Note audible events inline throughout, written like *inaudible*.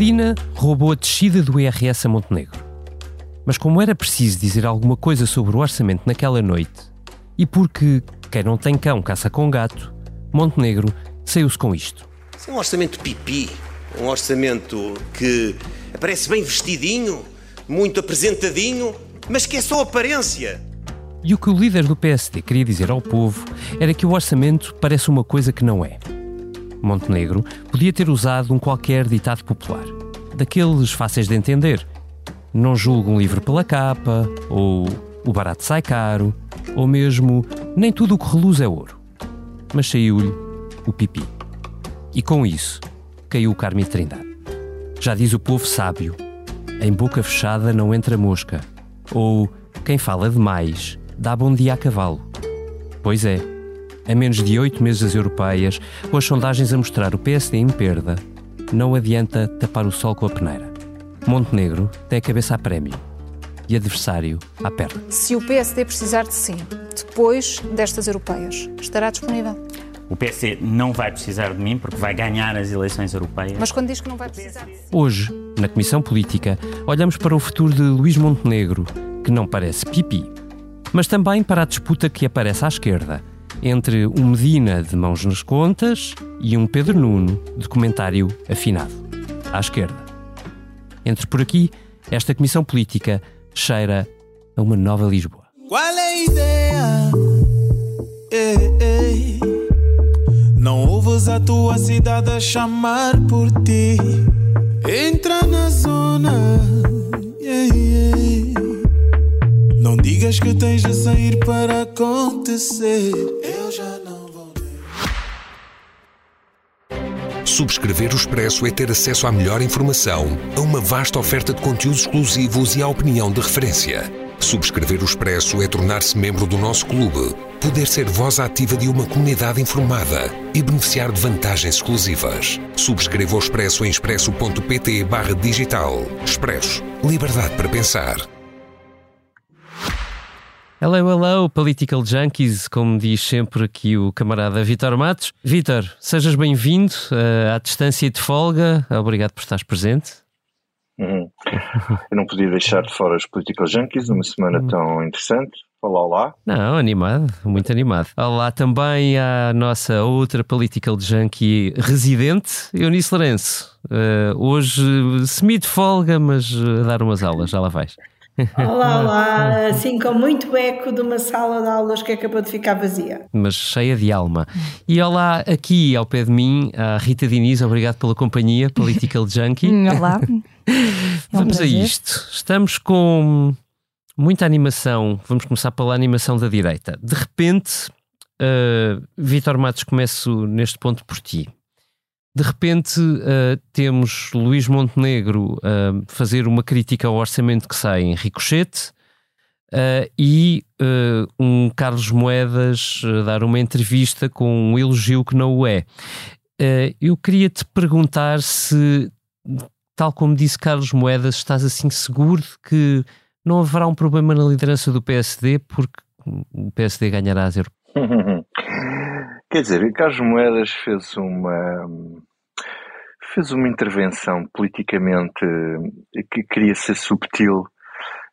Medina roubou a descida do IRS a Montenegro. Mas como era preciso dizer alguma coisa sobre o orçamento naquela noite, e porque quem não tem cão caça com gato, Montenegro saiu-se com isto. Isso é um orçamento pipi, um orçamento que aparece bem vestidinho, muito apresentadinho, mas que é só aparência. E o que o líder do PSD queria dizer ao povo era que o orçamento parece uma coisa que não é. Montenegro podia ter usado um qualquer ditado popular, daqueles fáceis de entender. Não julgo um livro pela capa, ou o barato sai caro, ou mesmo nem tudo o que reluz é ouro. Mas saiu-lhe o pipi. E com isso caiu o Carme Trindade. Já diz o povo sábio: em boca fechada não entra mosca. Ou quem fala demais dá bom dia a cavalo. Pois é, a menos de oito meses das europeias, com as sondagens a mostrar o PSD em perda, não adianta tapar o sol com a peneira. Montenegro tem a cabeça a prémio e adversário à perna. Se o PSD precisar de si, depois destas europeias, estará disponível? O PSD não vai precisar de mim porque vai ganhar as eleições europeias. Mas quando diz que não vai precisar. Hoje, na Comissão Política, olhamos para o futuro de Luís Montenegro, que não parece pipi, mas também para a disputa que aparece à esquerda entre um Medina de mãos nas contas e um Pedro Nuno de comentário afinado, à esquerda. Entre por aqui, esta Comissão Política cheira a uma nova Lisboa. Qual é a ideia? Ei, ei. Não ouves a tua cidade a chamar por ti. Entra na zona. Yeah, yeah. Digas que tens de sair para acontecer. Eu já não vou. Subscrever o Expresso é ter acesso à melhor informação, a uma vasta oferta de conteúdos exclusivos e à opinião de referência. Subscrever o Expresso é tornar-se membro do nosso clube, poder ser voz ativa de uma comunidade informada e beneficiar de vantagens exclusivas. Subscreva o Expresso em expresso.pt barra digital. Expresso. Liberdade para pensar. Hello, hello, political junkies, como diz sempre aqui o camarada Vitor Matos. Vitor, sejas bem-vindo uh, à distância de folga. Obrigado por estares presente. Uhum. Eu não podia deixar de fora os political junkies numa semana uhum. tão interessante. Olá, olá. Não, animado, muito animado. Olá também à nossa outra political junkie residente, Eunice Lourenço. Uh, hoje semi de folga, mas a dar umas aulas, já lá vais. Olá, *laughs* olá, assim com muito eco de uma sala de aulas que acabou de ficar vazia. Mas cheia de alma. E olá, aqui ao pé de mim, a Rita Diniz, obrigado pela companhia, Political *laughs* Junkie. olá. *laughs* É um vamos a isto. Estamos com muita animação. Vamos começar pela animação da direita. De repente, uh, Vitor Matos, começo neste ponto por ti. De repente uh, temos Luís Montenegro uh, fazer uma crítica ao orçamento que sai em ricochete uh, e um Carlos Moedas dar uma entrevista com um elogio que não o é. eu queria te perguntar se, tal como disse Carlos Moedas, estás assim seguro de que não haverá um problema na liderança do PSD porque o PSD ganhará as *laughs* europeias? Quer dizer, Carlos Moedas fez uma fez uma intervenção politicamente que queria ser subtil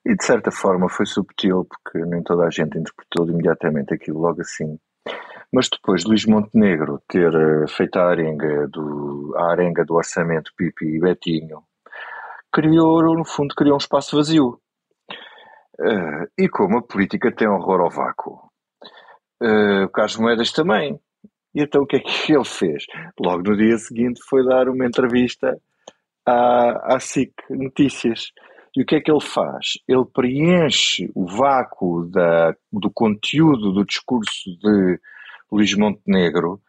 e de certa forma foi subtil porque nem toda a gente interpretou imediatamente aquilo logo assim. Mas depois Luís Montenegro ter eh, feito a arenga do, a arenga do orçamento Pipi e Betinho, criou, no fundo, criou um espaço vazio. Uh, e como a política tem horror ao vácuo, uh, Carlos Moedas também. E então o que é que *laughs* ele fez? Logo no dia seguinte foi dar uma entrevista à, à SIC Notícias. E o que é que ele faz? Ele preenche o vácuo da, do conteúdo do discurso de Luís Montenegro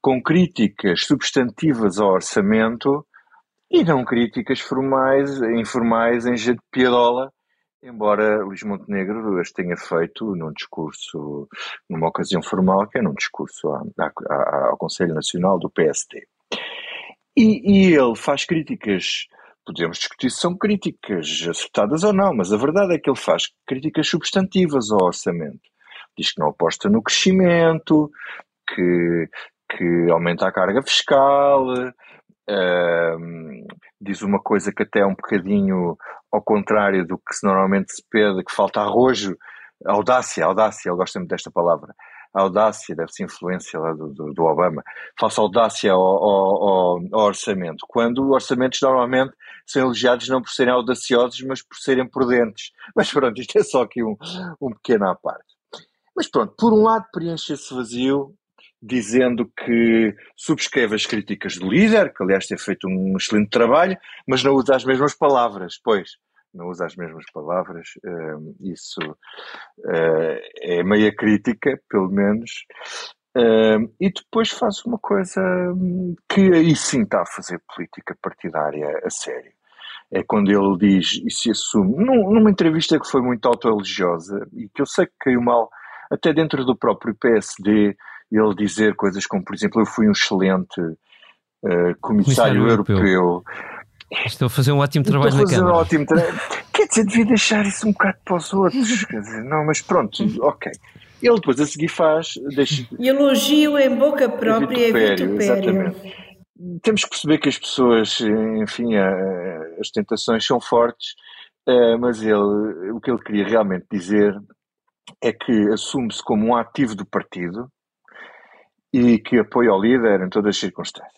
com críticas substantivas ao orçamento e não críticas formais, informais em jeito de piadola Embora Luís Montenegro as tenha feito num discurso, numa ocasião formal, que é num discurso ao Conselho Nacional do PSD. E, e, ele faz críticas, podemos discutir se são críticas acertadas ou não, mas a verdade é que ele faz críticas substantivas ao orçamento. Diz que não aposta no crescimento, que, que aumenta a carga fiscal, uh, diz uma coisa que até é um bocadinho ao contrário do que normalmente se pede, que falta arrojo, audácia, audácia, ele gosta muito desta palavra. Audácia deve-se influência lá do, do, do, Obama, falsa audácia ao, ao, ao, orçamento, quando orçamentos normalmente são elogiados não por serem audaciosos, mas por serem prudentes. Mas pronto, isto é só aqui um, um pequeno à parte. Mas pronto, por um lado preenche esse vazio dizendo que subscreve as críticas do líder, que aliás tem feito um excelente trabalho, mas não usa as mesmas palavras, pois, não usa as mesmas palavras, uh, isso uh, é meia crítica, pelo menos, uh, e depois faz uma coisa que aí sim está a fazer política partidária a sério. É quando ele diz e se assume, num, numa entrevista que foi muito autoeligiosa e que eu sei que caiu mal até dentro do próprio PSD, ele dizer coisas como, por exemplo, eu fui um excelente uh, comissário, europeu. europeu. Estou a fazer um ótimo trabalho Estou a fazer na um ótimo trabalho. Quer dizer, devia deixar isso um bocado para os outros. Quer dizer, não, mas pronto, ok. Ele depois a seguir faz. Deixa... Elogio em boca própria é vitupério. Exatamente. Temos que perceber que as pessoas, enfim, as tentações são fortes, eh, mas ele, o que ele queria realmente dizer é que assume-se como um ativo do partido, e que apoia o líder em todas as circunstâncias.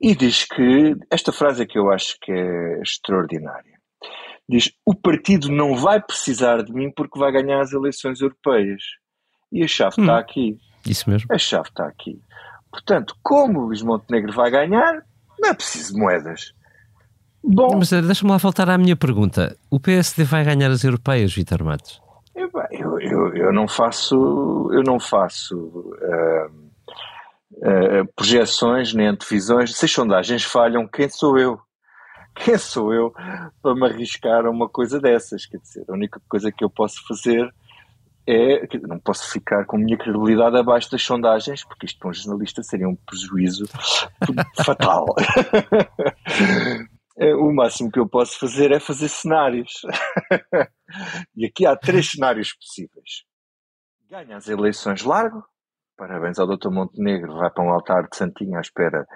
E diz que, esta frase é que eu acho que é extraordinária. Diz: O partido não vai precisar de mim porque vai ganhar as eleições europeias. E a chave hum, está aqui. Isso mesmo. A chave está aqui. Portanto, como o Luís Montenegro vai ganhar, não é preciso moedas. Bom, Mas eh, deixa-me lá voltar à minha pergunta. O PSD vai ganhar as europeias, Vitor Matos? Eu, eu, eu, não faço, eu não faço uh, uh, projeções nem antevisões. Se as sondagens falham, quem sou eu? *laughs* Quem sou eu para me arriscar a uma coisa dessas? Quer dizer, a única coisa que eu posso fazer é. Não posso ficar com a minha credibilidade abaixo das sondagens, porque isto para um jornalista seria um prejuízo *laughs* fatal. *laughs* É, o máximo que eu posso fazer é fazer cenários. e aqui há três cenários possíveis. Ganha as eleições largo, Parabéns ao Dr. Montenegro, vai para um altar de Santinho à espera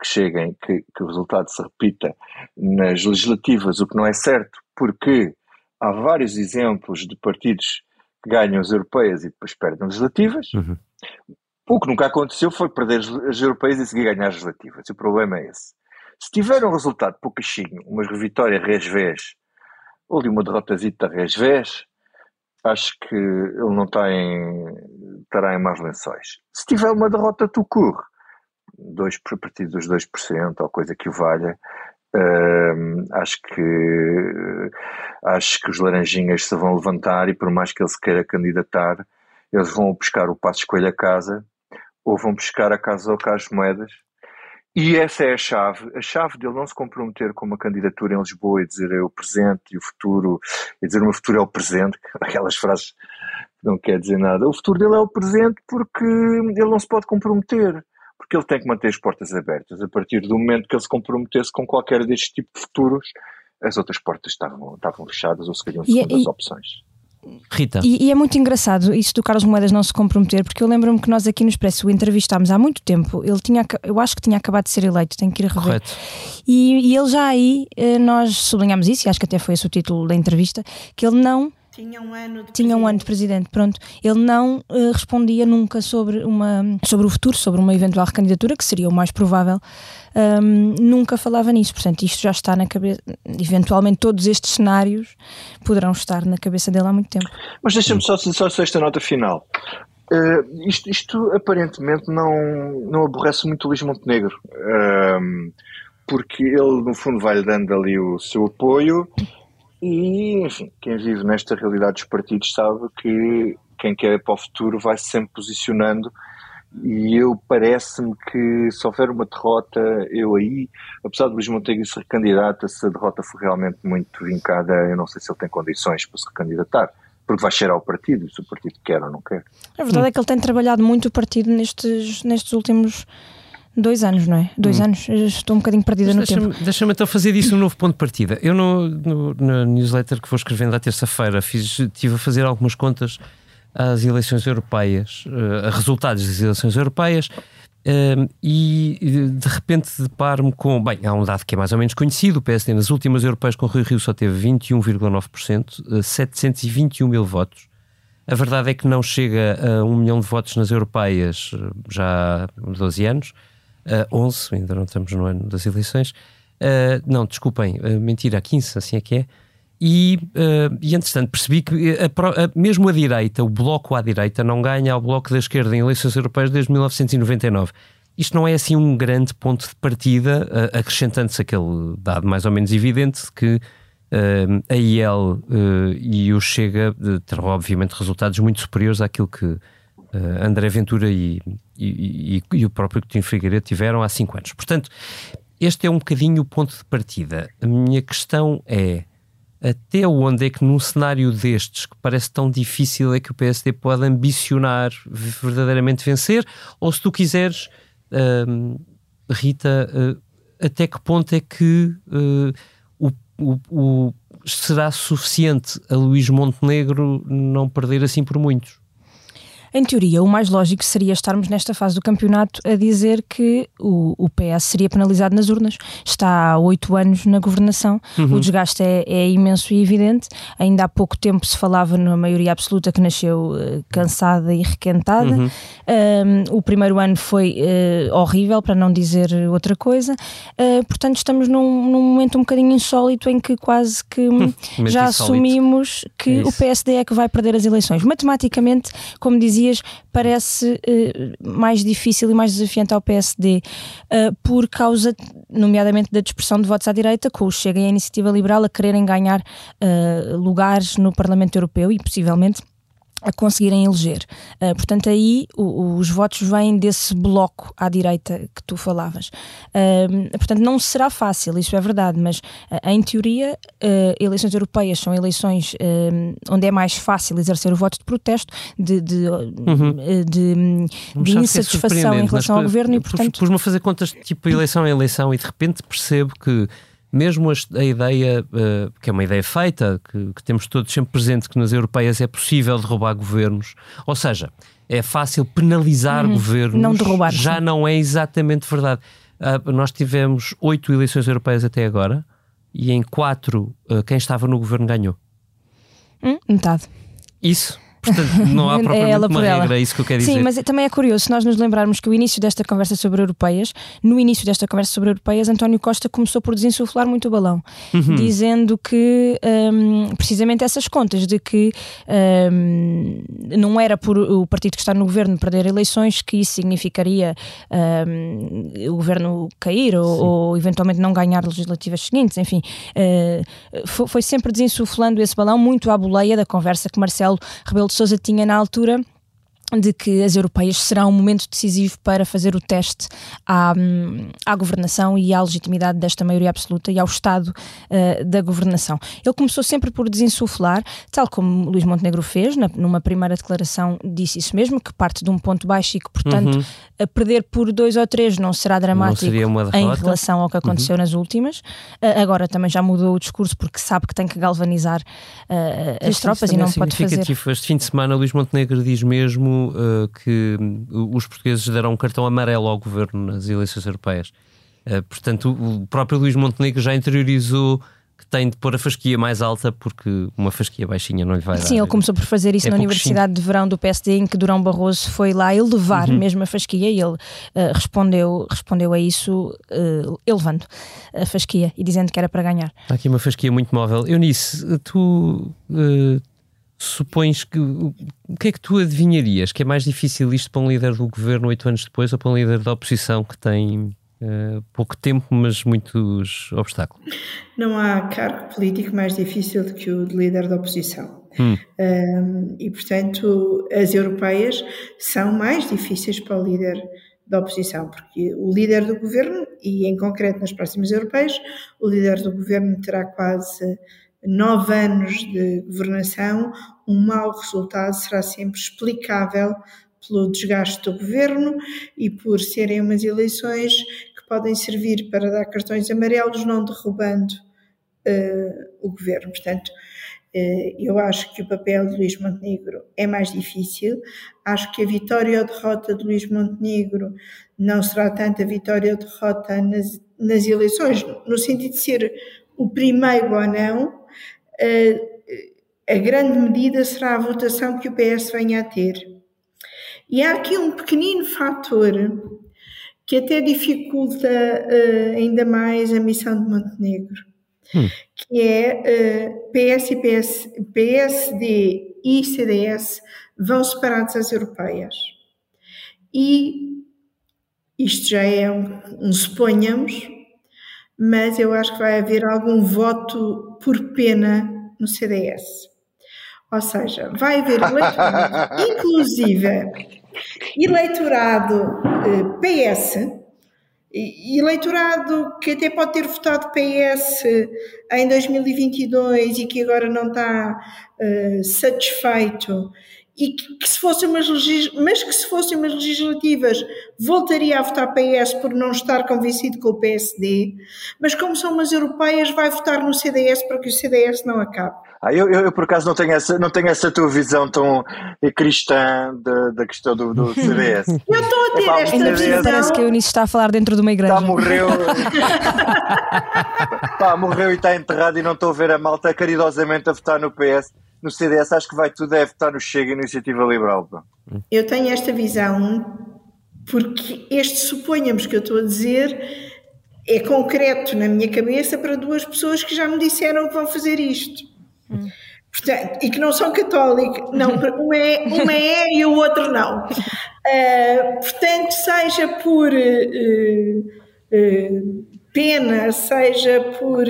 que cheguem, que, que o resultado se repita nas legislativas, o que não é certo, porque há vários exemplos de partidos que ganham as europeias e depois perdem as legislativas. Uhum. O que nunca aconteceu foi perder as europeias e seguir ganhar as legislativas. O problema é esse. Se tiver um resultado pouquinho, uma vitória res-vés, ou de uma derrotazita res-vés, acho que ele não está em, estará em mais lençóis. Se tiver uma derrota tu corre, dois, a partir dos 2% ou coisa que o valha, acho que acho que os laranjinhas se vão levantar e por mais que ele se queira candidatar, eles vão buscar o passo escolha a casa ou vão buscar a casa ou cá as moedas e essa é a chave, a chave dele não se comprometer com uma candidatura em Lisboa e dizer é o presente e o futuro, e dizer o meu futuro é o presente, *laughs* aquelas frases que não quer dizer nada. O futuro dele é o presente porque ele não se pode comprometer, porque ele tem que manter as portas abertas. A partir do momento que ele se comprometesse com qualquer destes tipos de futuros, as outras portas estavam, estavam fechadas ou seriam é- segundas e, opções. Rita. E, e, é muito engraçado isso do Carlos Moedas não se comprometer, porque eu lembro-me que nós aqui no Expresso o entrevistámos há muito tempo. Ele tinha, eu acho que tinha acabado de ser eleito, tenho que ir rever. Correto. E, e ele já aí, eh, nós sublinhámos isso, e acho que até foi esse o título da entrevista, que ele não tinha um ano de Tinha um ano de presidente, pronto. Ele não uh, respondia nunca sobre, uma, sobre o futuro, sobre uma eventual recandidatura, que seria o mais provável. Um, nunca falava nisso, portanto, isto já está na cabeça. Eventualmente, todos estes cenários poderão estar na cabeça dele há muito tempo. Mas deixa-me só, só, só esta nota final. Uh, isto, isto, aparentemente não, não aborrece muito o Luís Montenegro, uh, porque ele, no fundo, vai-lhe dando ali o seu apoio e, enfim, quem vive nesta realidade dos partidos sabe que quem quer para o futuro vai -se sempre posicionando. E eu parece-me que se houver uma derrota, eu aí, apesar de Luís Montenegro ser candidato, se a derrota for realmente muito vincada, eu não sei se ele tem condições para se recandidatar porque vai cheirar o partido, se o partido quer ou não quer. A verdade é que ele tem trabalhado muito o partido nestes, nestes últimos Dois anos, não é? Dois hum. anos, estou um bocadinho perdida Mas no deixa tempo. Deixa-me então fazer disso um novo ponto de partida. Eu, no, no, na newsletter que vou escrevendo à terça-feira, estive a fazer algumas contas às eleições europeias, uh, a resultados das eleições europeias, Uh, e de repente deparo-me com. Bem, há um dado que é mais ou menos conhecido: o PSD nas últimas europeias com o Rio Rio só teve 21,9%, 721 mil votos. A verdade é que não chega a um milhão de votos nas europeias já há 12 anos, uh, 11, ainda não estamos no ano das eleições. Uh, não, desculpem, uh, mentira, 15, assim é que é. E, uh, e entretanto, percebi que a, a, mesmo a direita, o bloco à direita, não ganha ao bloco da esquerda em eleições europeias desde 1999. Isto não é assim um grande ponto de partida, uh, acrescentando-se aquele dado mais ou menos evidente que uh, a IEL e o Chega terão, obviamente, resultados muito superiores àquilo que André Ventura e, e, e, e o próprio Coutinho Figueiredo tiveram há cinco anos. Portanto, este é um bocadinho o ponto de partida. A minha questão é até onde é que num cenário destes, que parece tão difícil, é que o PSD pode ambicionar verdadeiramente vencer? Ou se tu quiseres, uh, Rita, uh, até que ponto é que uh, o, o, o, será suficiente a Luís Montenegro não perder assim por muitos? Em teoria, o mais lógico seria estarmos nesta fase do campeonato a dizer que o, o PS seria penalizado nas urnas. Está há oito anos na governação, uhum. o desgaste é, é, imenso e evidente. Ainda há pouco tempo se falava numa maioria absoluta que nasceu uh, cansada e requentada. Uhum. Um, o primeiro ano foi uh, horrível, para não dizer outra coisa. Uh, portanto, estamos num, num, momento um bocadinho insólito em que quase que *laughs* já assumimos que é o PSD é que vai perder as eleições. Matematicamente, como dizia dias parece uh, mais difícil e mais desafiante ao PSD, uh, eh, por causa, nomeadamente, da dispersão de votos à direita, com o Chega e a Iniciativa Liberal a quererem ganhar uh, lugares no Parlamento Europeu e possivelmente a conseguirem eleger. Uh, portanto, aí o, os votos vêm desse bloco à direita que tu falavas. Uh, portanto, não será fácil, isso é verdade, mas uh, em teoria, eleições europeias são eleições onde é mais fácil exercer o voto de protesto, de, de, uhum. de, de é insatisfação em relação ao governo e, portanto... Pus-me a fazer contas, tipo, eleição a eleição e de repente percebo que mesmo a, ideia, uh, que é uma ideia feita, que, que, temos todos sempre presente, que nas europeias é possível derrubar governos, ou seja, é fácil penalizar uhum, governos, não derrubar, já sim. não é exatamente verdade. Uh, nós tivemos oito eleições europeias até agora e em quatro uh, quem estava no governo ganhou. Hum, metade. Isso Portanto, *laughs* não há é propriamente é ela uma ela. regra, é isso que eu quero dizer. Sim, mas também é curioso, se nós nos lembrarmos que o início desta conversa sobre europeias, no início desta conversa sobre europeias, António Costa começou por desinsuflar muito o balão, uhum. dizendo que um, precisamente essas contas de que um, não era por o partido que está no governo perder eleições que isso significaria um, o governo cair ou, ou, eventualmente não ganhar legislativas seguintes, enfim, uh, foi, foi sempre desinsuflando esse balão muito à boleia da conversa que Marcelo Rebelo de Sousa tinha na altura de que as europeias serão um momento decisivo para fazer o teste à, à governação e à legitimidade desta maioria absoluta e ao Estado uh, da governação. Ele começou sempre por desinsuflar, tal como Luís Montenegro fez, na, numa primeira declaração disse isso mesmo, que parte de um ponto baixo e que, portanto, uhum. perder por dois ou três não será dramático não em relação ao que aconteceu uhum. nas últimas. Uh, agora também já mudou o discurso porque sabe que tem que galvanizar uh, as tropas e não é pode fazer... Este fim de semana Luís Montenegro diz mesmo uh, que os portugueses deram um cartão amarelo ao governo nas eleições europeias. Uh, portanto, o próprio Luís Montenegro já interiorizou que tem de pôr a fasquia mais alta porque uma fasquia baixinha não lhe vai Sim, dar. Sim, ele começou por fazer isso é na Universidade de Verão do PSD, em que Durão Barroso foi lá elevar uhum. mesmo a fasquia e ele uh, respondeu, respondeu a isso uh, elevando a fasquia e dizendo que era para ganhar. Há aqui uma fasquia muito móvel. Eunice, tu uh, supões que. O que é que tu adivinharias? Que é mais difícil isto para um líder do governo oito anos depois ou para um líder da oposição que tem uh, pouco tempo, mas muitos obstáculos? Não há cargo político mais difícil do que o de líder da oposição. Hum. Um, e, portanto, as europeias são mais difíceis para o líder da oposição, porque o líder do governo, e em concreto nas próximas europeias, o líder do governo terá quase nove anos de governação, um mau resultado será sempre explicável pelo desgaste do governo e por serem umas eleições que podem servir para dar cartões amarelos, não derrubando uh, o governo. Portanto, eu acho que o papel de Luís Montenegro é mais difícil. Acho que a vitória ou derrota de Luís Montenegro não será tanto a vitória ou derrota nas, nas eleições, no sentido de ser o primeiro ou não. A grande medida será a votação que o PS venha a ter. E há aqui um pequenino fator que até dificulta uh, ainda mais a missão de Montenegro, hum. que é uh, PS e PS, PSD e CDS vão separados às europeias. E isto já é um, um suponhamos, mas eu acho que vai haver algum voto por pena no CDS. Ou seja, vai haver *laughs* inclusive eleitorado eh, PS, eleitorado que até pode ter votado PS em 2022 e que agora não está uh, satisfeito e que, que, se fossem umas mas que se fossem umas legislativas voltaria a votar PS por não estar convencido com o PSD, mas como são umas europeias vai votar no CDS para que o CDS não acabe. Ah, eu, eu, eu, por acaso não tenho essa, não tenho essa tua visão tão cristã da, da questão do, do *laughs* CDS. eu estou a ter Epá, esta CDS, visão. Parece que o Eunice está a falar dentro de uma igreja. Está, morreu. *laughs* Pá, morreu e está enterrado e não estou a ver a malta caridosamente a votar no PS. No CDS acho que vai tudo deve votar no Chega e Iniciativa Liberal. Pá. Eu tenho esta visão porque este suponhamos que eu estou a dizer é concreto na minha cabeça para duas pessoas que já me disseram que vão fazer isto. Hum. Portanto, e que não são católicos, não, *laughs* uma é, uma é e o outro não. Uh, portanto, seja por uh, uh, pena, seja por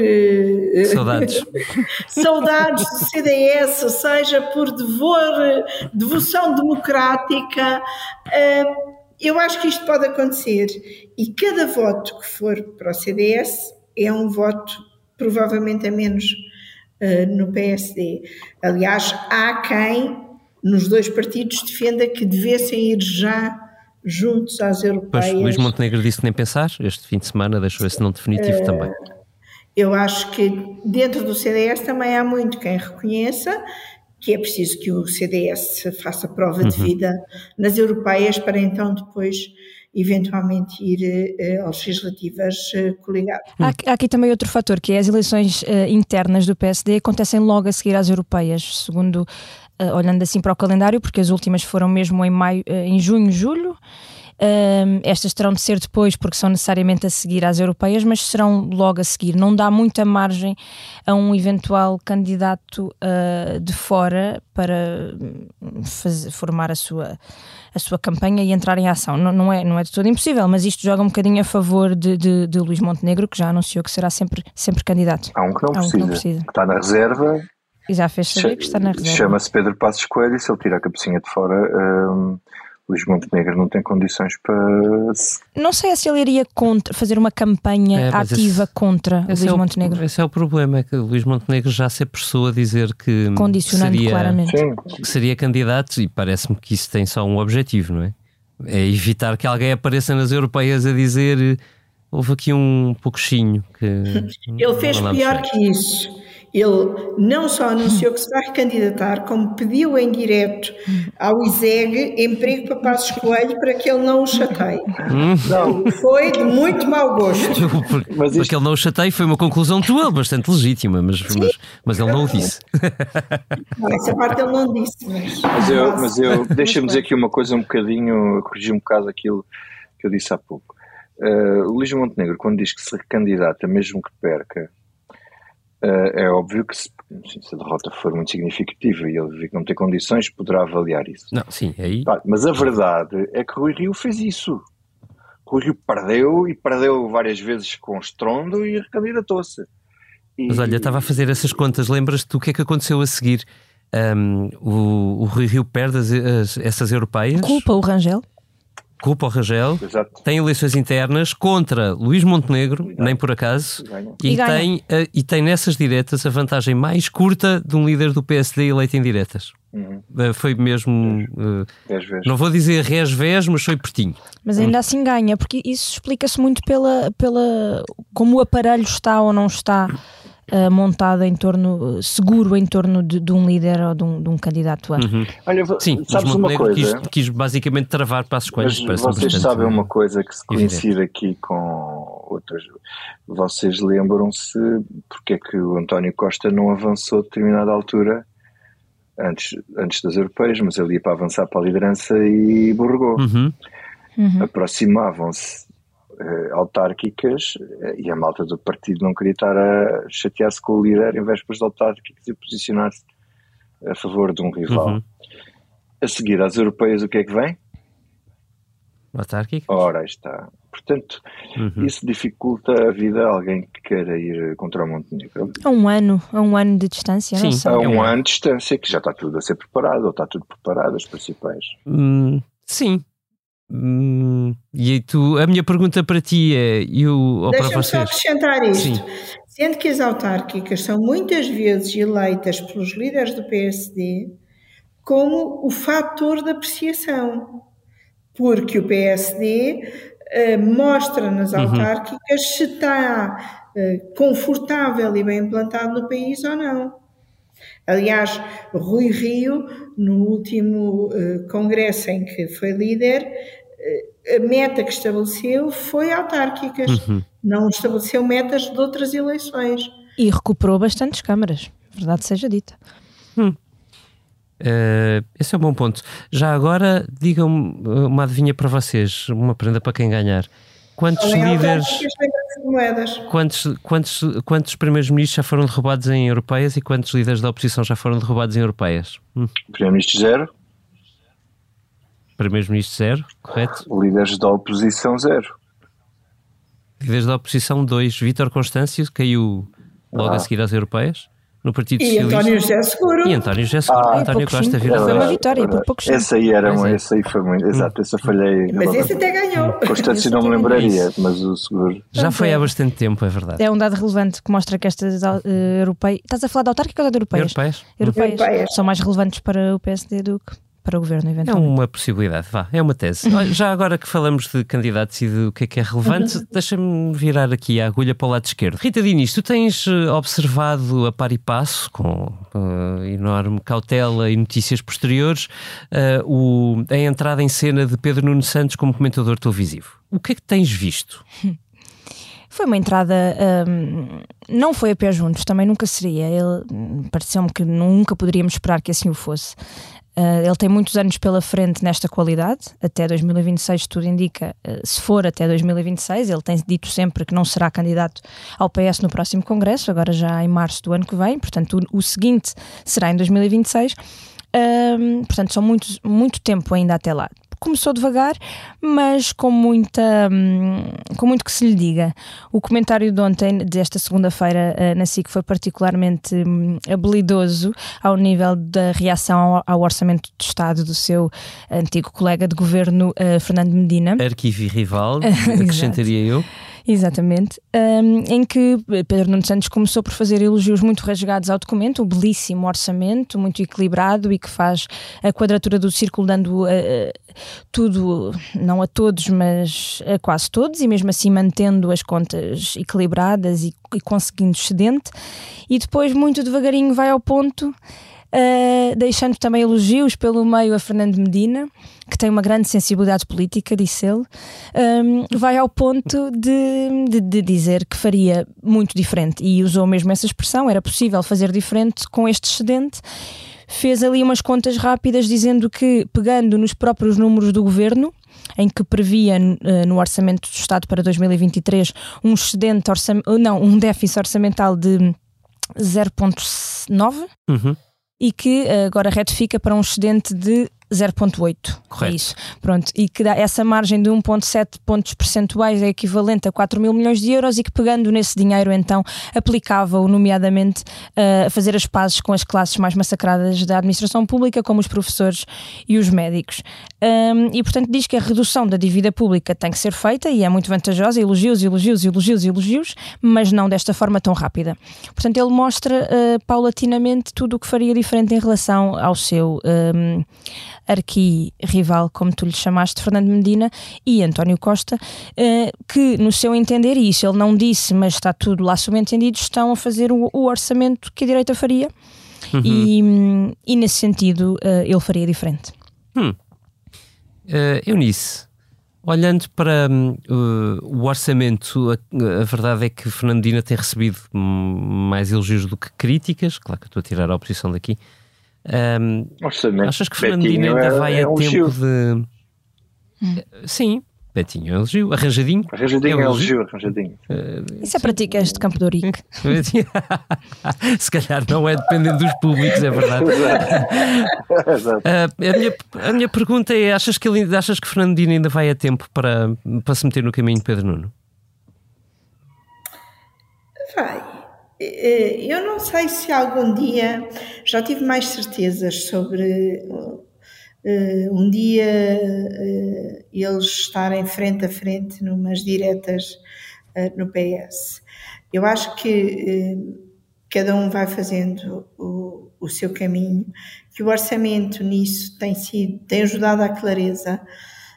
saudades. *laughs* saudades do CDS, seja por devor, devoção democrática, eu acho que isto pode acontecer. E cada voto que for para o CDS é um voto provavelmente a menos uh, no PSD. Aliás, há quem nos dois partidos defenda que devessem ir já juntos às europeias. Pois, Luís Montenegro disse nem pensar, este fim de semana deixou esse não definitivo uh, também. Eu acho que dentro do CDS também há muito quem reconheça que é preciso que o CDS faça prova uhum. de vida nas europeias para então depois eventualmente ir uh, às legislativas uh, coligadas. Há, há, aqui também outro fator, que é as eleições uh, internas do PSD acontecem logo a seguir às europeias, segundo, olhando assim para o calendário, porque as últimas foram mesmo em, maio, em junho, julho, um, estas terão de ser depois, porque são necessariamente a seguir às europeias, mas serão logo a seguir. Não dá muita margem a um eventual candidato uh, de fora para hum, fazer, formar a sua, a sua campanha e entrar em ação. Não, não, é, não é de todo impossível, mas isto joga um bocadinho a favor de, de, de Luís Montenegro, que já anunciou que será sempre, sempre candidato. Há um que não, Há um precisa, que não precisa. Que está na reserva. E já fez saber que está na reserva. Chama-se Pedro Passos Coelho e se ele tira a cabecinha de fora. Um Luís Montenegro não tem condições para. Não sei se ele iria contra, fazer uma campanha é, ativa esse, contra Luís é Montenegro. esse é o problema, é que Luís Montenegro já se apressou a dizer que. Condicionando seria, claramente. Que seria candidato e parece-me que isso tem só um objetivo, não é? É evitar que alguém apareça nas europeias a dizer houve aqui um pouquinho que. *laughs* Ele fez pior que isso ele não só anunciou que se vai recandidatar, como pediu em direto ao ISEG emprego para Passos Coelho para que ele não o chateie. Não. Foi de muito mau gosto. Porque, mas isto... ele não o chateie foi uma conclusão tua, bastante legítima, mas, mas, mas, ele não o disse. Não, essa parte ele não disse. Mas, mas eu, mas eu deixa-me dizer aqui uma coisa um bocadinho, corrigir um bocado aquilo que eu disse há pouco. Uh, o Luís Montenegro, quando diz que se recandidata, mesmo que perca, é óbvio que se, se, a derrota for muito significativa e ele vir que não tem condições, poderá avaliar isso. Não, sim, aí... Mas a verdade é que Rui Rio fez isso. Rui Rio perdeu e perdeu várias vezes com estrondo e recandidatou-se. E... Mas olha, estava a fazer essas contas, lembras-te do que é que aconteceu a seguir? Um, o, o Rui Rio perde as, as, essas europeias. Culpa o Rangel? Culpa o Rangel, Exato. tem eleições internas contra Luís Montenegro, Exato. nem por acaso, e, e tem, uh, e tem nessas diretas a vantagem mais curta de um líder do PSD eleito em diretas. Uhum. Uh, foi mesmo. Uh, não vou dizer res-vés, mas foi pertinho. Mas ainda hum. assim ganha, porque isso explica-se muito pela, pela como o aparelho está ou não está uh, montada em torno, seguro em torno de, de, um líder ou de um, de um candidato a. Uhum. Olha, Sim, sabes uma coisa? Quis, quis, basicamente travar para as coisas. Vocês sabem uma coisa que se coincide aqui com outras. Vocês lembram-se porque é que o António Costa não avançou a determinada altura antes, antes das europeias, mas ele ia para avançar para a liderança e borregou. Uhum. Uhum. Aproximavam-se autárquicas uh, e a malta do partido não queria estar a chatear-se com o líder em vésperas de autárquicas e posicionar-se a favor de um rival. Uhum. A seguir às europeias, o que é que vem? Autárquicas? Ora, aí está. Portanto, uhum. isso dificulta a vida a alguém que queira ir contra o Montenegro. A um ano, a um ano de distância, Sim, não sei. A um ano de distância, que já está tudo a ser preparado, ou está tudo preparado, as principais. Hum, sim. Hum, e tu, a minha pergunta para ti é, e para vocês? só acrescentar isto. Sim. Sendo que as autárquicas são muitas vezes eleitas pelos líderes do PSD como o fator de apreciação, porque o PSD uh, mostra nas Uhum. autárquicas se está uh, confortável e bem implantado no país ou não. Aliás, Rui Rio, no último uh, congresso em que foi líder, a meta que estabeleceu foi autárquicas, Uhum. não estabeleceu metas de outras eleições. E recuperou bastantes câmaras, verdade seja dita. Hum. Uh, esse é um bom ponto. Já agora, digam-me uma adivinha para vocês, uma prenda para quem ganhar. Quantos Além líderes, quantos, quantos, quantos primeiros ministros já foram derrubados em europeias e quantos líderes da oposição já foram derrubados em europeias? Hum. Primeiro-Ministro zero, Primeiros ministros zero, correto? líderes da oposição zero. Líderes da oposição dois. Vítor Constâncio caiu logo Ah. a seguir às europeias no Partido E Socialista. António José Seguro. E António José Seguro. Ah, António Costa cinco. vira Foi uma vitória, por poucos. Esse aí era um, é. esse aí foi muito. Exato, esse eu falhei. Mas esse até ganhou. Constância não me lembraria, ganhou. mas o seguro. Já foi é. há bastante tempo, é verdade. É um dado relevante que mostra que estas uh, europeias. Estás a falar de autárquicas ou de europeias? Europeias? Europeias. Europeias. São mais relevantes para o PSD do que para o governo, É eventualmente. uma possibilidade, vá, é uma tese. *laughs* Já agora que falamos de candidatos e do que é que é relevante, deixa-me virar aqui a agulha para o lado esquerdo. Rita Diniz, tu tens eh, observado a par e passo, com eh, enorme cautela e notícias posteriores, eh, o, a entrada em cena de Pedro Nuno Santos como comentador televisivo. O que é que tens visto? *laughs* Foi uma entrada, hum, não foi a pé juntos, também nunca seria. Ele hum, pareceu-me que nunca poderíamos esperar que assim o fosse. Uh, ele tem muitos anos pela frente nesta qualidade, até 2026 tudo indica, uh, se for até 2026, ele tem dito sempre que não será candidato ao PS no próximo Congresso, agora já em março do ano que vem, portanto o, o seguinte será em 2026. Um, portanto, são muitos, muito tempo ainda até lá. Começou devagar, mas com muita hum, com muito que se lhe diga. O comentário de ontem, desta segunda-feira, uh, na SIC, foi particularmente hum, habilidoso ao nível da reação ao, orçamento de Estado do seu antigo colega de governo, uh, Fernando Medina. Arquivo e rival, *laughs* acrescentaria eu. Exatamente, um, em que Pedro Nuno Santos começou por fazer elogios muito rasgados ao documento, o belíssimo orçamento, muito equilibrado e que faz a quadratura do círculo dando uh, tudo, não a todos, mas a quase todos, e mesmo assim mantendo as contas equilibradas e, e conseguindo excedente, e depois muito devagarinho vai ao ponto. Uh, deixando também elogios pelo meio a Fernando Medina, que tem uma grande sensibilidade política, disse ele, um, vai ao ponto de, de, de, dizer que faria muito diferente e usou mesmo essa expressão: era possível fazer diferente com este excedente. Fez ali umas contas rápidas dizendo que, pegando nos próprios números do governo, em que previa uh, no orçamento do Estado para 2023 um excedente orçam não, um déficit orçamental de 0,9 uhum. E que agora retifica para um excedente de 0,8. Correto. É isso. Pronto. E que dá essa margem de 1,7 pontos percentuais é equivalente a 4 mil milhões de euros e que pegando nesse dinheiro então aplicava-o nomeadamente uh, a fazer as pazes com as classes mais massacradas da administração pública, como os professores e os médicos. Um, e portanto diz que a redução da dívida pública tem que ser feita e é muito vantajosa, elogios, elogios, elogios, elogios, mas não desta forma tão rápida. Portanto ele mostra uh, paulatinamente tudo o que faria diferente em relação ao seu... Um, arqui-rival, como tu lhe chamaste, Fernando Medina e António Costa, uh, que, no seu entender, e isso ele não disse, mas está tudo lá subentendido, estão a fazer o, o orçamento que a direita faria. Uhum. E, e, nesse sentido, uh, ele faria diferente. Hum. Uh, Eunice, olhando para uh, o orçamento, a, a, verdade é que Fernandina tem recebido mais elogios do que críticas. Claro que eu estou a tirar a oposição daqui. Um, achas que Fernandina ainda é, vai é a um tempo de. Hum. Sim, Betinho é elogio, arranjadinho. Arranjadinho é elogio, arranjadinho. Uh, Isso é para ti que és de Campo de Ourique. *laughs* Se calhar não é dependendo dos públicos, é verdade. *laughs* Exato. Uh, a, minha, a minha pergunta é: achas que, ele, achas que Fernandino ainda vai a tempo para, para se meter no caminho de Pedro Nuno? Vai. Eh, eu não sei se algum dia já tive mais certezas sobre uh, um dia eles estarem frente a frente numas diretas no PS. Eu acho que cada um vai fazendo o, o seu caminho, que o orçamento nisso tem sido, tem ajudado à clareza.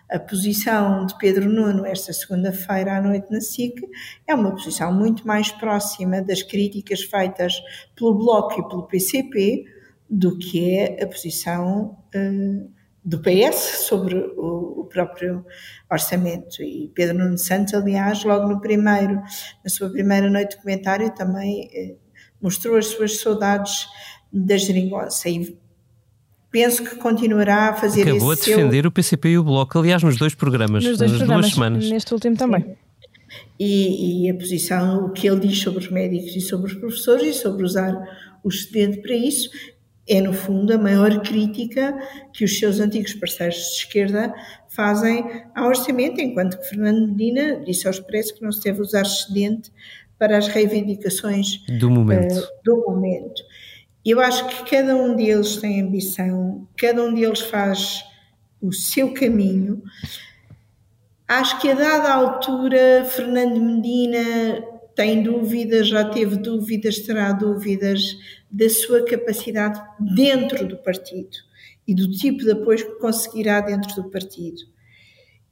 A posição de Pedro Nuno esta segunda-feira à noite na SIC é uma posição muito mais próxima das críticas feitas pelo Bloco e pelo PCP do que é a posição uh, do PS sobre o, o, próprio orçamento. E Pedro Nuno Santos, aliás, logo no primeiro, na sua primeira noite de comentário, também eh, mostrou as suas saudades da geringonça. E penso que continuará a fazer isso. Acabou a defender seu... o PCP e o Bloco, aliás, nos dois programas, nos dois nas programas, duas semanas. Neste último também. E, e, a posição, o que ele diz sobre os médicos e sobre os professores e sobre usar o excedente para isso, é, no fundo, a maior crítica que os seus antigos parceiros de esquerda fazem ao orçamento, enquanto que Fernando Medina disse ao Expresso que não se deve usar excedente para as reivindicações do momento. Uh, do momento. Eu acho que cada um deles tem ambição, cada um deles faz o seu caminho. Acho que a dada altura, Fernando Medina tem dúvidas, já teve dúvidas, terá dúvidas da sua capacidade dentro do partido e do tipo de apoio que conseguirá dentro do partido.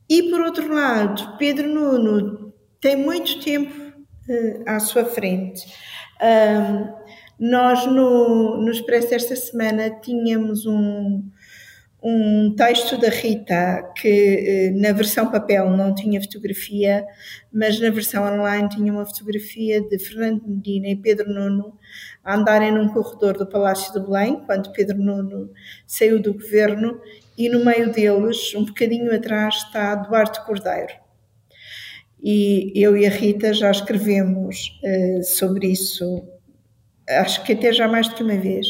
E por outro lado, Pedro Nuno tem muito tempo uh, à sua frente. Nós no, no Expresso esta semana tínhamos um, um texto da Rita que eh, na versão papel não tinha fotografia, mas na versão online tinha uma fotografia de Fernando Medina e Pedro Nuno a andarem num corredor do Palácio de Belém, quando Pedro Nuno saiu do governo, e no meio deles, um bocadinho atrás, está Duarte Cordeiro. E eu e a Rita já escrevemos uh, sobre isso, acho que até já mais do que uma vez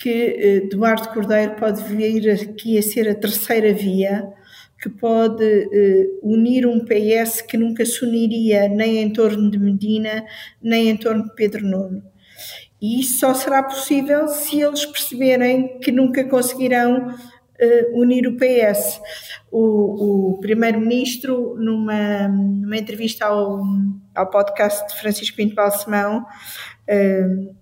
que Eduardo eh, Cordeiro pode vir aqui a ser a terceira via, que pode uh, unir um PS que nunca se uniria nem em torno de Medina, nem em torno de Pedro Nuno. E isso só será possível se eles perceberem que nunca conseguirão uh, unir o PS. O, o Primeiro-Ministro, numa, numa entrevista ao, ao podcast de Francisco Pinto Balsemão, uh,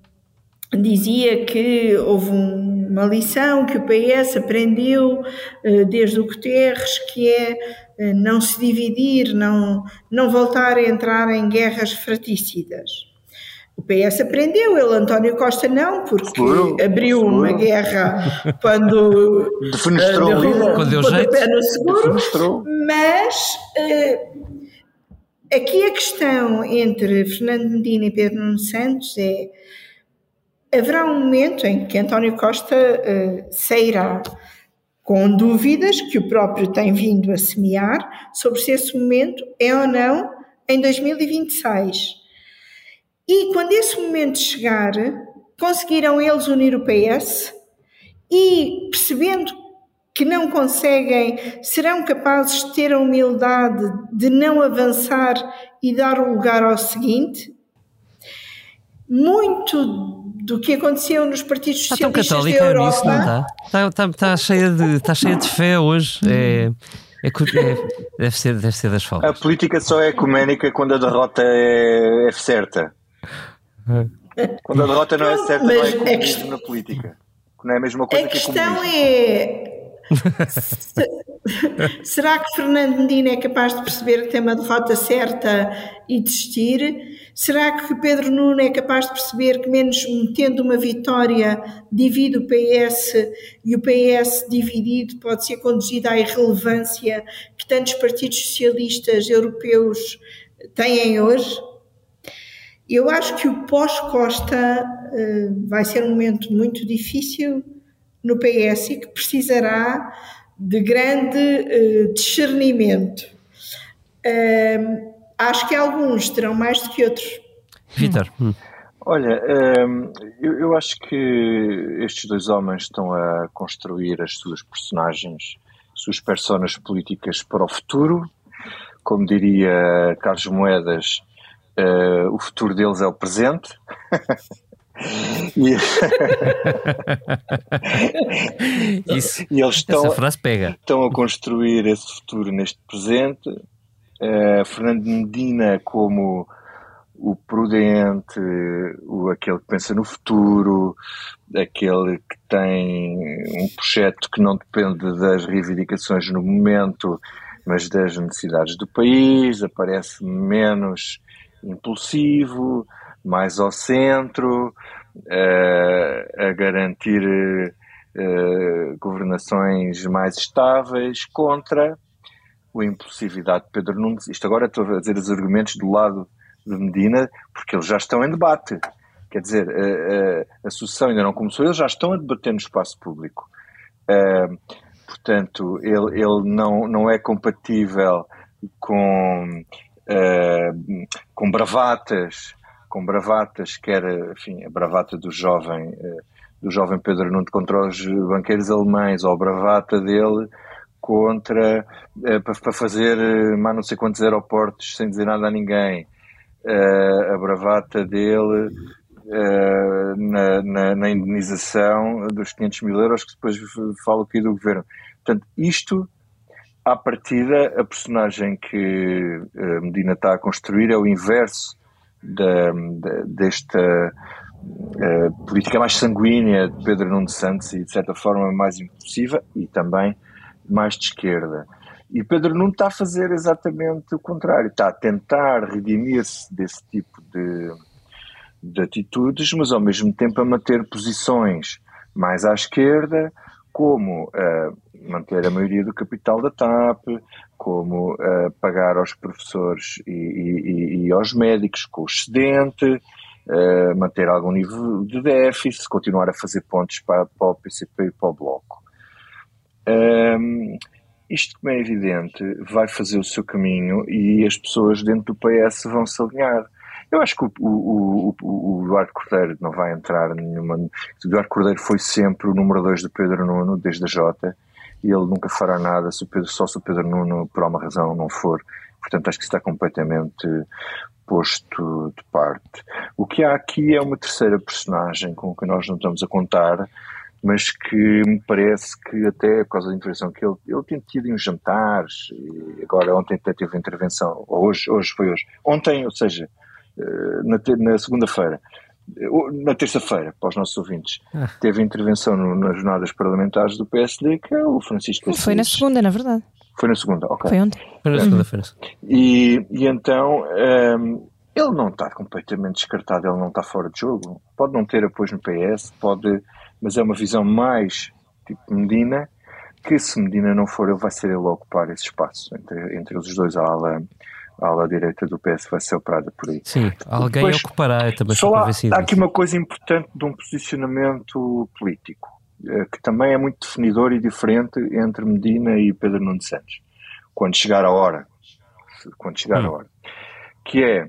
dizia que houve uma lição que o PS aprendeu eh, desde o Guterres, que é eh, não se dividir, não, não voltar a entrar em guerras fraticidas. O PS aprendeu, ele, António Costa, não, porque abriu uma guerra *laughs* quando defenestrou uh, derrubou, quando deu jeito. pé no seguro, mas uh, aqui a questão entre Fernando Medina e Pedro Nuno Santos é haverá um momento em que António Costa uh, sairá com dúvidas que o próprio tem vindo a semear sobre se esse momento é ou não em 2026. E quando esse momento chegar, conseguirão eles unir o PS e, percebendo que não conseguem, serão capazes de ter a humildade de não avançar e dar o lugar ao seguinte? Muito do que aconteceu nos partidos está socialistas tão católica da Europa. Nisso, não está? Está, está, está, cheia de, está cheia de fé hoje. É, é, é, deve, ser, deve ser das faltas. A política só é ecuménica quando a derrota é, é certa. Quando a derrota não é certa, não é comunismo na política. Não é a mesma coisa a que a questão é será que Fernando Medina é capaz de perceber que tem uma derrota certa e desistir? Será que Pedro Nuno é capaz de perceber que, menos tendo uma vitória, divide o PS e o PS dividido pode ser conduzido à irrelevância que tantos partidos socialistas europeus têm hoje? Eu acho que o pós-Costa uh, vai ser um momento muito difícil no PS e que precisará de grande uh, discernimento. Uh, acho que alguns terão mais do que outros. Vitor. Hum. Olha, eu, eu, acho que estes dois homens estão a construir as suas personagens, suas personas políticas para o futuro. Como diria Carlos Moedas, uh, o futuro deles é o presente. *laughs* e... *laughs* Isso, e eles estão, estão a construir esse futuro neste presente. Uh, Fernando Medina como o prudente, o, aquele que pensa no futuro, aquele que tem um projeto que não depende das reivindicações no momento, mas das necessidades do país, aparece menos impulsivo, mais ao centro, uh, a garantir uh, governações mais estáveis contra a impulsividade de Pedro Nunes. Isto agora estou a dizer os argumentos do lado de Medina, porque eles já estão em debate. Quer dizer, a, a, a sucessão ainda não começou, eles já estão a debater no espaço público. Uh, portanto, ele, ele não, não é compatível com uh, com bravatas, com bravatas, que era, enfim, a bravata do jovem, uh, do jovem Pedro Nuno contra os banqueiros alemães, ou a bravata dele contra, uh, para, fazer mais não sei quantos aeroportos sem dizer nada a ninguém, a bravata dele na, na, na, indenização dos 500 mil euros que depois falo aqui do governo. Portanto, isto à partida, a personagem que Medina está a construir é o inverso da, da, desta uh, política mais sanguínea de Pedro Nuno Santos e, de certa forma, mais impulsiva e também mais de esquerda. E Pedro Nuno está a fazer exatamente o contrário, está a tentar redimir-se desse tipo de, de atitudes, mas ao mesmo tempo a manter posições mais à esquerda, como uh, manter a maioria do capital da TAP, como uh, pagar aos professores e, e, e, aos médicos com o excedente, uh, manter algum nível de déficit, continuar a fazer pontos para, para o PCP e para o Bloco. Um, ehm, isto, como é evidente, vai fazer o seu caminho e as pessoas dentro do PS vão se alinhar. Eu acho que o, o, o, o Eduardo Cordeiro não vai entrar nenhuma. O Eduardo Cordeiro foi sempre o número 2 do Pedro Nuno, desde a Jota, e ele nunca fará nada se Pedro, só se o Pedro Nuno, por alguma razão, não for. Portanto, acho que está completamente posto de parte. O que há aqui é uma terceira personagem com que nós não estamos a contar, mas que me parece que até por causa da intervenção que ele, ele tem tido em jantares, e agora ontem até teve intervenção, hoje, hoje foi hoje, ontem, ou seja, eh, na, na segunda-feira, na terça-feira, para os nossos ouvintes, ah. teve intervenção no, nas jornadas parlamentares do PSD, que é o Francisco Assis. Foi na segunda, na verdade. Foi na segunda, ok. Foi ontem. Foi na segunda-feira. E, e então, um, ele não está completamente descartado, ele não está fora de jogo. Pode não ter apoio no PS, pode, mas é uma visão mais tipo Medina, que se Medina não for, ele vai ser ele a ocupar esse espaço entre, entre os dois, a ala a ala direita do PS vai ser operada por aí. Sim, alguém Depois, ocupará, também só há, há aqui uma coisa importante de um posicionamento político, eh, que também é muito definidor e diferente entre Medina e Pedro Nuno Santos, quando chegar a hora, quando chegar hum. a hora, que é...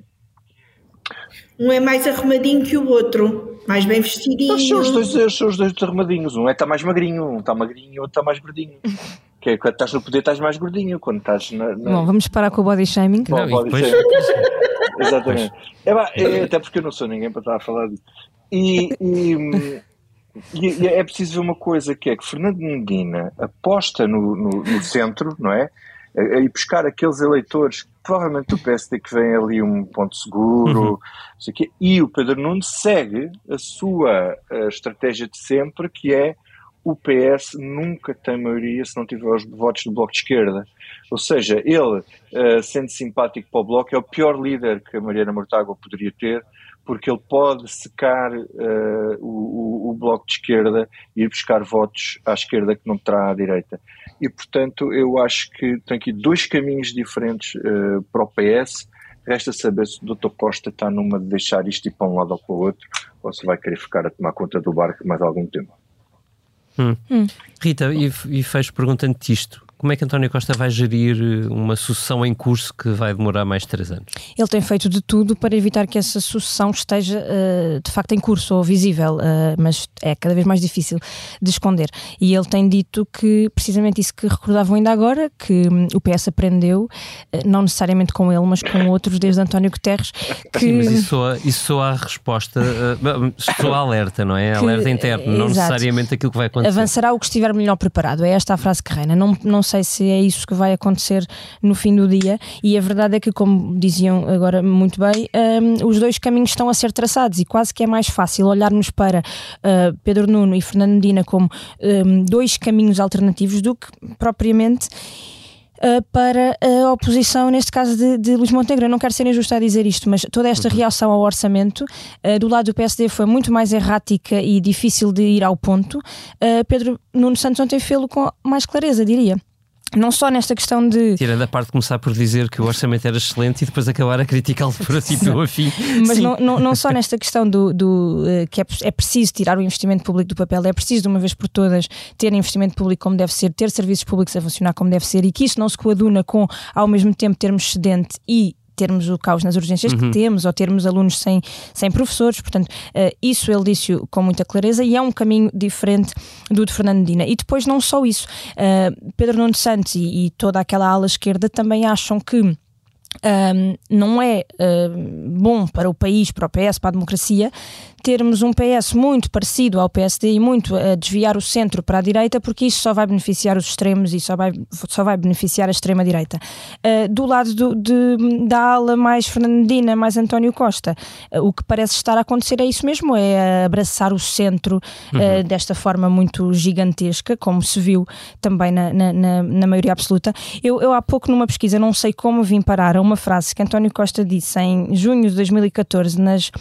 Um é mais arrumadinho que o outro, mais bem vestidinho. São os dois, são os dois arrumadinhos, um é está mais magrinho, um está magrinho e outro está mais gordinho. *laughs* Que é quando estás no poder estás mais gordinho, quando estás na. na... Bom, vamos parar com o body shaming. Bom, não, body depois... shaming. *laughs* Exatamente. É, é, até porque eu não sou ninguém para estar a falar disso. E, e, e, é preciso ver uma coisa que é que Fernando Medina aposta no, no, no centro, não é? E buscar aqueles eleitores, provavelmente do PSD, que vem ali um ponto seguro, uhum. quê, e o Pedro Nunes segue a sua a estratégia de sempre, que é o PS nunca tem maioria se não tiver os votos do Bloco de Esquerda. Ou seja, ele, uh, sendo simpático para o Bloco, é o pior líder que a Mariana Mortágua poderia ter, porque ele pode secar uh, o, o, o, Bloco de Esquerda e ir buscar votos à esquerda que não terá à direita. E, portanto, eu acho que tem aqui dois caminhos diferentes uh, para o PS. Resta saber se o Dr. Costa está numa de deixar isto ir para um lado ou para o outro, ou se vai querer ficar a tomar conta do barco mais algum tempo. Hum. Hum. Rita, e, e fecho perguntando-te isto. Como é que António Costa vai gerir eh, uma sucessão em curso que vai demorar mais de três anos? Ele tem feito de tudo para evitar que essa sucessão esteja uh, de facto em curso ou visível, uh, mas é cada vez mais difícil de esconder. E ele tem dito que, precisamente isso que recordavam ainda agora, que um, o PS aprendeu, uh, não necessariamente com ele, mas com outros, desde António Guterres. Que... *laughs* Sim, mas isso soa, isso soa a resposta, uh, soa alerta, não é? Que, alerta interno, não exato. necessariamente aquilo que vai acontecer. Avançará o que estiver melhor preparado. É esta a frase que reina. Não, não sei se é isso que vai acontecer no fim do dia. E a verdade é que, como diziam agora muito bem, um, os dois caminhos estão a ser traçados e quase que é mais fácil olharmos para uh, Pedro Nuno e Fernando Medina como um, dois caminhos alternativos do que propriamente. Uh, para a oposição, neste caso de, de Luís Montenegro. Eu não quero ser injusta a dizer isto, mas toda esta uhum. reação ao orçamento uh, do lado do PSD foi muito mais errática e difícil de ir ao ponto. Pedro Nuno Santos ontem fê-lo com mais clareza, diria não só nesta questão de. Tirando a parte de começar por dizer que o orçamento era excelente e depois acabar a criticá-lo por assim pelo afim. Mas não, não, não, só nesta questão do, do uh, que é, é, preciso tirar o investimento público do papel, é preciso de uma vez por todas ter investimento público como deve ser, ter serviços públicos a funcionar como deve ser e que isso não se coaduna com ao mesmo tempo termos excedente e termos o caos nas urgências uhum. que temos ou termos alunos sem, sem professores. Portanto, uh, isso ele disse com muita clareza e é um caminho diferente do de Fernando Medina. E depois, não só isso, uh, Pedro Nuno Santos e, e toda aquela ala esquerda também acham que um, não é bom para o país, para o PS, para a democracia, termos um PS muito parecido ao PSD e muito a desviar o centro para a direita, porque isso só vai beneficiar os extremos e só vai, só vai beneficiar a extrema-direita. Uh, do lado do, de, da ala mais Fernandina, mais António Costa, uh, o que parece estar a acontecer é isso mesmo, é abraçar o centro uhum. desta forma muito gigantesca, como se viu também na, na, na, na maioria absoluta. Eu, eu há pouco numa pesquisa, não sei como vim parar a uma frase que António Costa disse em junho de 2014 nas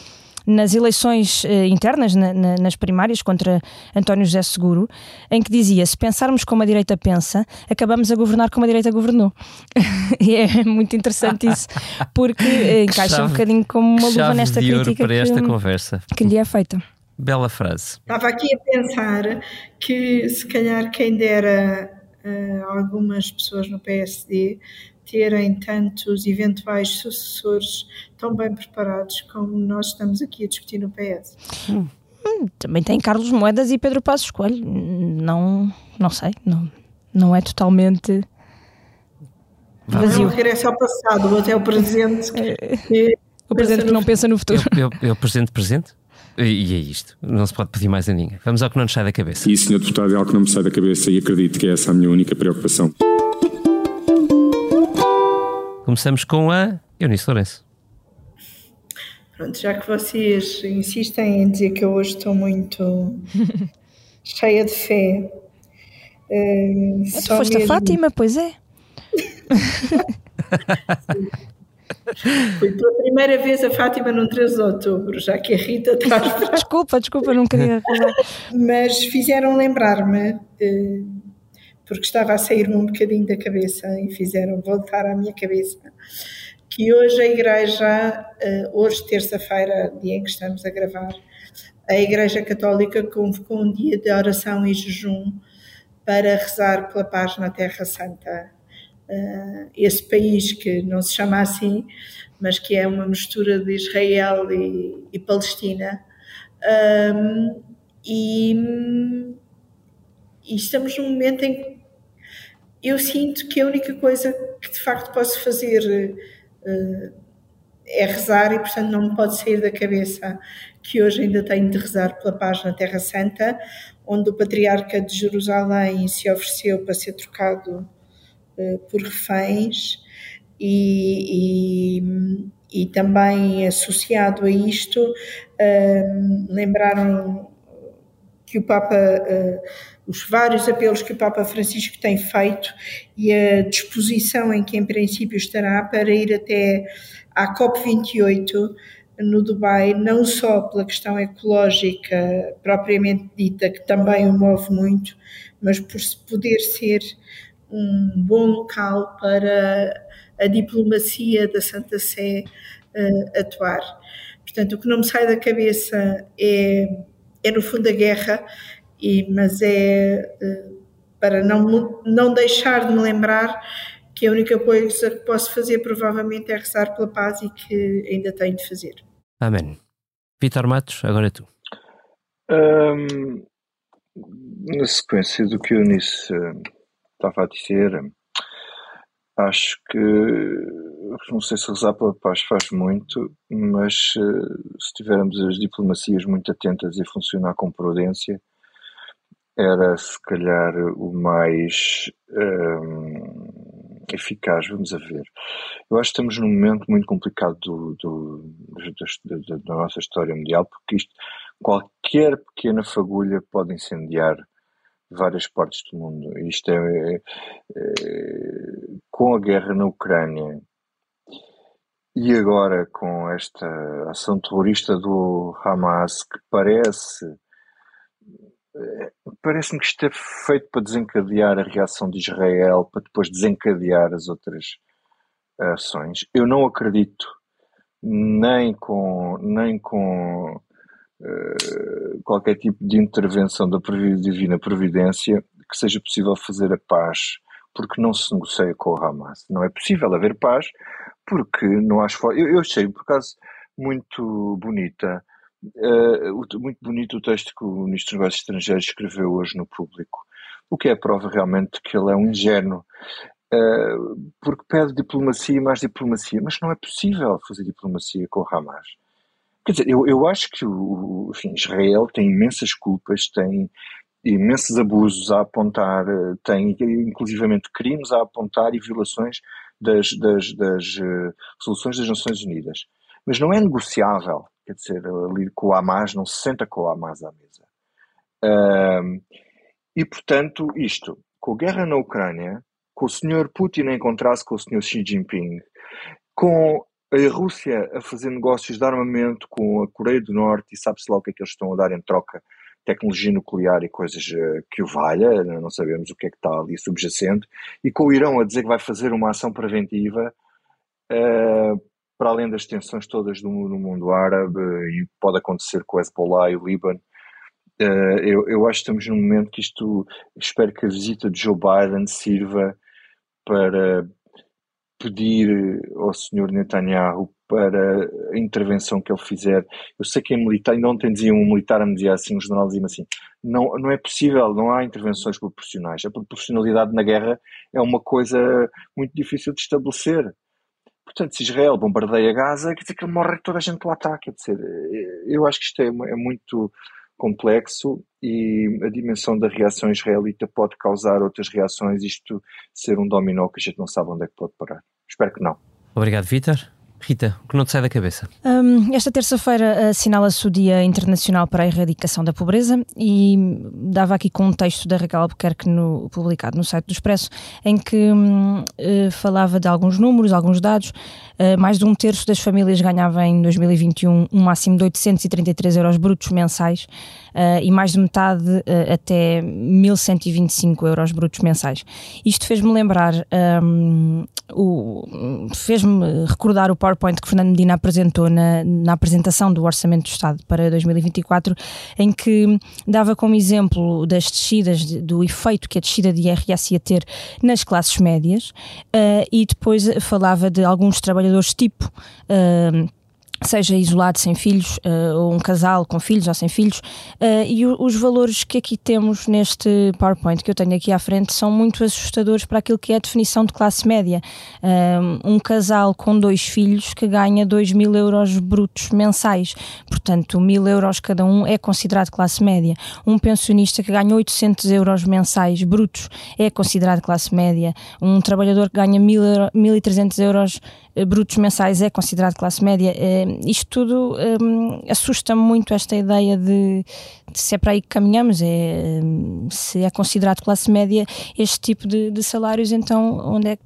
nas eleições uh, internas, na, na, nas primárias contra António José Seguro, em que dizia: se pensarmos como a direita pensa, acabamos a governar como a direita governou. *laughs* e é muito interessante isso, porque *laughs* uh, encaixa chave, um bocadinho como uma luva nesta crítica para esta que, conversa. que lhe é feita. Bela frase. Estava aqui a pensar que se calhar quem dera uh, algumas pessoas no PSD terem tantos eventuais sucessores tão bem preparados como nós estamos aqui a discutir no PS. Hum, também tem Carlos Moedas e Pedro Passos Coelho. Não, não sei, não, não é totalmente vazio. Não regressa ao passado, até ao presente. Que, o presente que não pensa no futuro. É o presente presente? E é isto. Não se pode pedir mais a ninguém. Vamos ao que não nos sai da cabeça. E, senhor deputado, é algo que não me sai da cabeça e acredito que é essa a minha única preocupação. Começamos com a Eunice Lourenço. Pronto, já que vocês insistem em dizer que eu hoje estou muito *laughs* cheia de fé. Uh, tu foste mesmo... a Fátima, pois é. *laughs* Foi pela primeira vez a Fátima no 13 de outubro, já que a Rita está *laughs* Desculpa, desculpa, não queria Mas fizeram lembrar-me uh, porque estava a sair-me um bocadinho da cabeça e fizeram voltar à minha cabeça que hoje a Igreja, eh, hoje terça-feira, dia em que estamos a gravar, a Igreja Católica convocou um dia de oração e jejum para rezar pela paz na Terra Santa. Eh, esse país que não se chama assim, mas que é uma mistura de Israel e, e Palestina. E, e, estamos num momento em que eu sinto que a única coisa que de facto posso fazer uh, é rezar e, portanto, não me pode sair da cabeça que hoje ainda tenho de rezar pela paz na Terra Santa, onde o Patriarca de Jerusalém se ofereceu para ser trocado uh, por reféns e, e, e, também associado a isto, uh, lembraram que o Papa os vários apelos que o Papa Francisco tem feito e a disposição em que, em princípio, estará para ir até à COP28 no Dubai, não só pela questão ecológica propriamente dita, que também o move muito, mas por poder ser um bom local para a diplomacia da Santa Sé uh, atuar. Portanto, o que não me sai da cabeça é, é no fundo a guerra, e, mas é uh, para não, não deixar de me lembrar que a única coisa que posso fazer provavelmente é rezar pela paz e que ainda tenho de fazer. Amém. Vitor Matos, agora é tu. Um, na sequência do que o Eunice uh, estava a dizer, acho que não sei se rezar pela paz faz muito, mas uh, se tivermos as diplomacias muito atentas e funcionar com prudência, era se calhar o mais um, eficaz. Vamos a ver. Eu acho que estamos num momento muito complicado do, do, da, da, nossa história mundial, porque isto, qualquer pequena fagulha pode incendiar várias partes do mundo. Isto é, é, é com a guerra na Ucrânia e agora com esta ação terrorista do Hamas que parece Parece-me que isto é feito para desencadear a reação de Israel, para depois desencadear as outras ações. Eu não acredito nem com, nem com uh, qualquer tipo de intervenção da divina providência que seja possível fazer a paz, porque não se negocia com o Hamas. Não é possível haver paz, porque não há esforço. Eu, eu achei, por acaso, muito bonita Uh, muito bonito o texto que o Ministro dos Negócios Estrangeiros escreveu hoje no público, o que é a prova realmente que ele é um ingênuo, uh, porque pede diplomacia e mais diplomacia, mas não é possível fazer diplomacia com o Hamas. Quer dizer, eu, eu acho que o, enfim, Israel tem imensas culpas, tem imensos abusos a apontar, tem inclusivamente crimes a apontar e violações das, das, das resoluções das Nações Unidas. Mas não é negociável quer dizer, ali com o Hamas, não se senta com o Hamas à mesa. Um, e, portanto, isto, com a guerra na Ucrânia, com o senhor Putin a encontrar-se com o senhor Xi Jinping, com a Rússia a fazer negócios de armamento com a Coreia do Norte e sabe-se lá o que é que eles estão a dar em troca, tecnologia nuclear e coisas uh, que o valha, não sabemos o que é que está ali subjacente, e com o Irão a dizer que vai fazer uma ação preventiva, uh, para além das tensões todas do, no mundo árabe e pode acontecer com o Hezbollah e o Líbano, uh, eu, eu acho que estamos num momento que isto, espero que a visita de Joe Biden sirva para pedir ao senhor Netanyahu para a intervenção que ele fizer. Eu sei que é militar, ainda ontem dizia um militar me dizer assim, um general dizia assim, não, não é possível, não há intervenções proporcionais. A proporcionalidade na guerra é uma coisa muito difícil de estabelecer. Portanto, se Israel bombardeia Gaza, quer dizer que morre toda a gente lá está. Quer dizer, eu acho que isto é, é muito complexo e a dimensão da reação israelita pode causar outras reações, isto ser um dominó que a gente não sabe onde é que pode parar. Espero que não. Obrigado, Vitor. Rita, o que não te sai da cabeça? Um, esta terça-feira assinala-se o Dia Internacional para a Erradicação da Pobreza e dava aqui com um texto da Raquel Albuquerque no, publicado no site do Expresso, em que um, eh, falava de alguns números, alguns dados. Uh, mais de um terço das famílias ganhava em 2021 um máximo de 833 euros brutos mensais uh, e mais de metade até 1125 euros brutos mensais. Isto fez-me lembrar, um, fez-me recordar o PowerPoint que Fernando Medina apresentou na, na apresentação do Orçamento do Estado para 2024, em que dava como exemplo das descidas, de, do efeito que a descida de IRS ia ter nas classes médias, uh, e depois falava de alguns trabalhadores tipo. Uh, seja isolado sem filhos, uh, ou um casal com filhos ou sem filhos, uh, e o, os valores que aqui temos neste PowerPoint que eu tenho aqui à frente são muito assustadores para aquilo que é a definição de classe média. Uh, um casal com dois filhos que ganha 2 mil euros brutos mensais, portanto, mil euros cada um é considerado classe média. Um pensionista que ganha 800 euros mensais brutos é considerado classe média. Um trabalhador que ganha 1.300 euros brutos mensais é considerado classe média isto tudo um, assusta-me muito esta ideia de, de, se é para aí que caminhamos, é, se é considerado classe média este tipo de, de salários, então onde é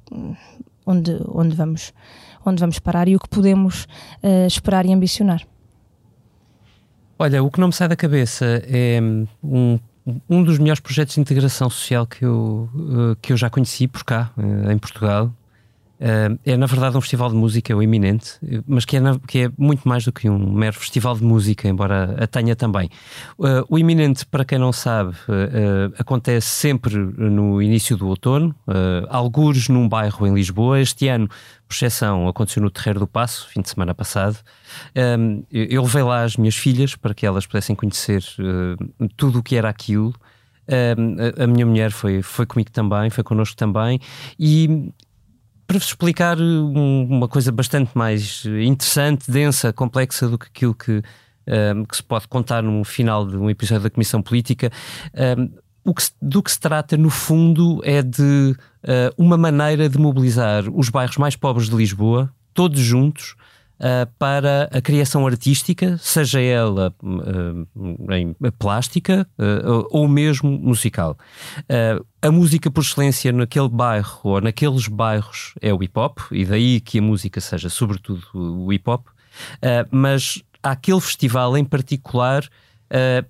onde, onde, vamos, onde vamos parar e o que podemos uh, esperar e ambicionar? Olha, o que não me sai da cabeça é um, um dos melhores projetos de integração social que eu, uh, que eu já conheci por cá, uh, em Portugal, é na verdade um festival de música, o Eminente, mas que é, na, que é, muito mais do que um mero festival de música, embora a tenha também. Uh, o Eminente, para quem não sabe, uh, acontece sempre no início do outono, algures num bairro em Lisboa. Este ano, por exceção, aconteceu no Terreiro do Passo, fim de semana passado. eu levei lá as minhas filhas para que elas pudessem conhecer tudo o que era aquilo. a, a minha mulher foi, foi comigo também, foi connosco também, e para vos explicar uma coisa bastante mais interessante, densa, complexa do que aquilo que, um, que se pode contar no final de um episódio da Comissão Política. Um, o que, do que se trata, no fundo, é de uh, uma maneira de mobilizar os bairros mais pobres de Lisboa, todos juntos, uh, para a criação artística, seja ela uh, em plástica uh, ou mesmo musical. a música por excelência naquele bairro ou naqueles bairros é o hip hop, e daí que a música seja sobretudo o hip hop, mas aquele festival em particular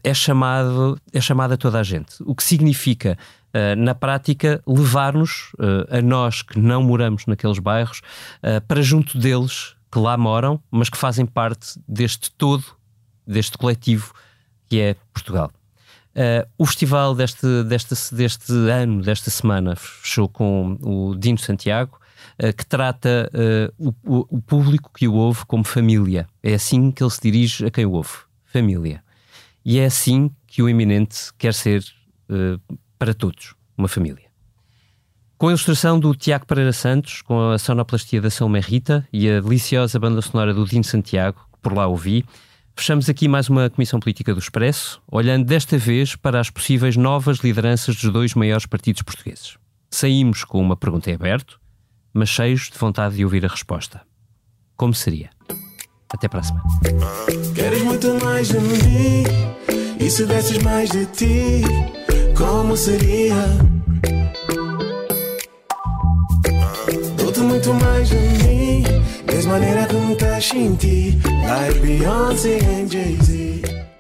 é, chamado, é chamado a toda a gente, o que significa. Uh, na prática, levar-nos, uh, a nós que não moramos naqueles bairros, uh, para junto deles que lá moram, mas que fazem parte deste todo, deste coletivo que é Portugal. Uh, o festival deste, deste, deste ano, desta semana, fechou com o Dino Santiago, uh, que trata uh, o, o, público que o ouve como família. É assim que ele se dirige a quem o ouve: família. E é assim que o Eminente quer ser para todos: uma família. Com a ilustração do Tiago Pereira Santos, com a sonoplastia da Salomé Rita e a deliciosa banda sonora do Dino Santiago, que por lá ouvi, fechamos aqui mais uma Comissão Política do Expresso, olhando desta vez para as possíveis novas lideranças dos dois maiores partidos portugueses. Saímos com uma pergunta em aberto, mas cheios de vontade de ouvir a resposta. Como seria? Até para a semana. Queres muito mais de mim? E se desses mais de ti? Como seria? Muito mais de mim. Mesma maneira me encaixa em ti. Like Beyoncé e Jay-Z.